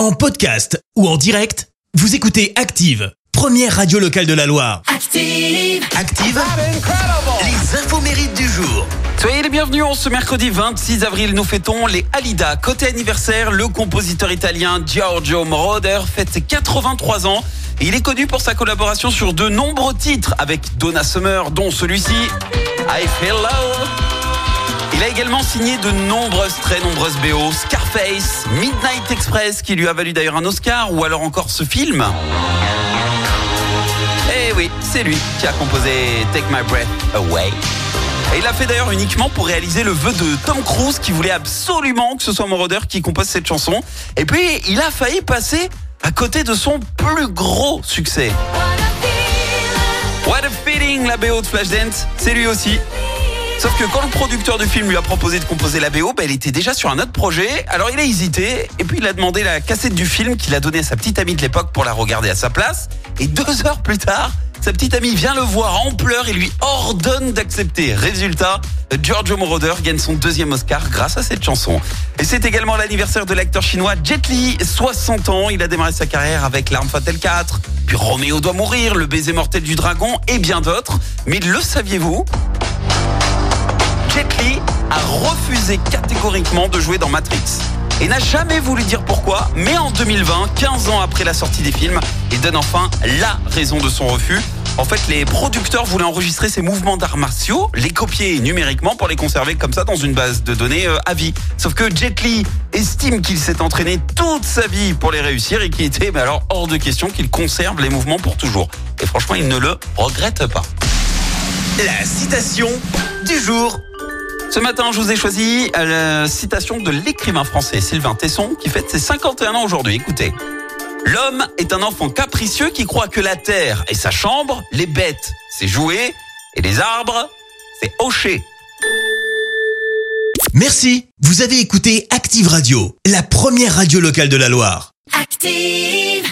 En podcast ou en direct, vous écoutez Active, première radio locale de la Loire. Active. Active, les infos mérites du jour. Soyez les bienvenus en ce mercredi 26 avril, nous fêtons les Alida. Côté anniversaire, le compositeur italien Giorgio Moroder fête ses 83 ans. Et il est connu pour sa collaboration sur de nombreux titres avec Donna Summer, dont celui-ci, I Feel Low. Il a également signé de nombreuses, très nombreuses BO, Scarface, Midnight Express, qui lui a valu d'ailleurs un Oscar, ou alors encore ce film. Eh oui, c'est lui qui a composé Take My Breath Away. Et il l'a fait d'ailleurs uniquement pour réaliser le vœu de Tom Cruise qui voulait absolument que ce soit Moroder qui compose cette chanson. Et puis il a failli passer à côté de son plus gros succès. What a feeling, la BO de Flashdance, c'est lui aussi. Sauf que quand le producteur du film lui a proposé de composer la BO, bah, il était déjà sur un autre projet. Alors il a hésité et puis il a demandé la cassette du film qu'il a donnée à sa petite amie de l'époque pour la regarder à sa place. Et deux heures plus tard, sa petite amie vient le voir en pleurs et lui ordonne d'accepter. Résultat, Giorgio Moroder gagne son deuxième Oscar grâce à cette chanson. Et c'est également l'anniversaire de l'acteur chinois Jet Li, 60 ans. Il a démarré sa carrière avec L'arme fatale 4, puis Roméo doit mourir, Le baiser mortel du dragon et bien d'autres. Mais le saviez-vous? Jet Li a refusé catégoriquement de jouer dans Matrix. Et n'a jamais voulu dire pourquoi, mais en 2020, 15 ans après la sortie des films, il donne enfin la raison de son refus. En fait, les producteurs voulaient enregistrer ses mouvements d'arts martiaux, les copier numériquement pour les conserver comme ça dans une base de données euh, à vie. Sauf que Jet Li estime qu'il s'est entraîné toute sa vie pour les réussir et qu'il était mais alors hors de question qu'il conserve les mouvements pour toujours. Et franchement, il ne le regrette pas. La citation du jour. Ce matin, je vous ai choisi euh, la citation de l'écrivain français Sylvain Tesson qui fête ses 51 ans aujourd'hui. Écoutez. L'homme est un enfant capricieux qui croit que la terre est sa chambre, les bêtes, c'est jouer, et les arbres, c'est hocher. Merci, vous avez écouté Active Radio, la première radio locale de la Loire. Active.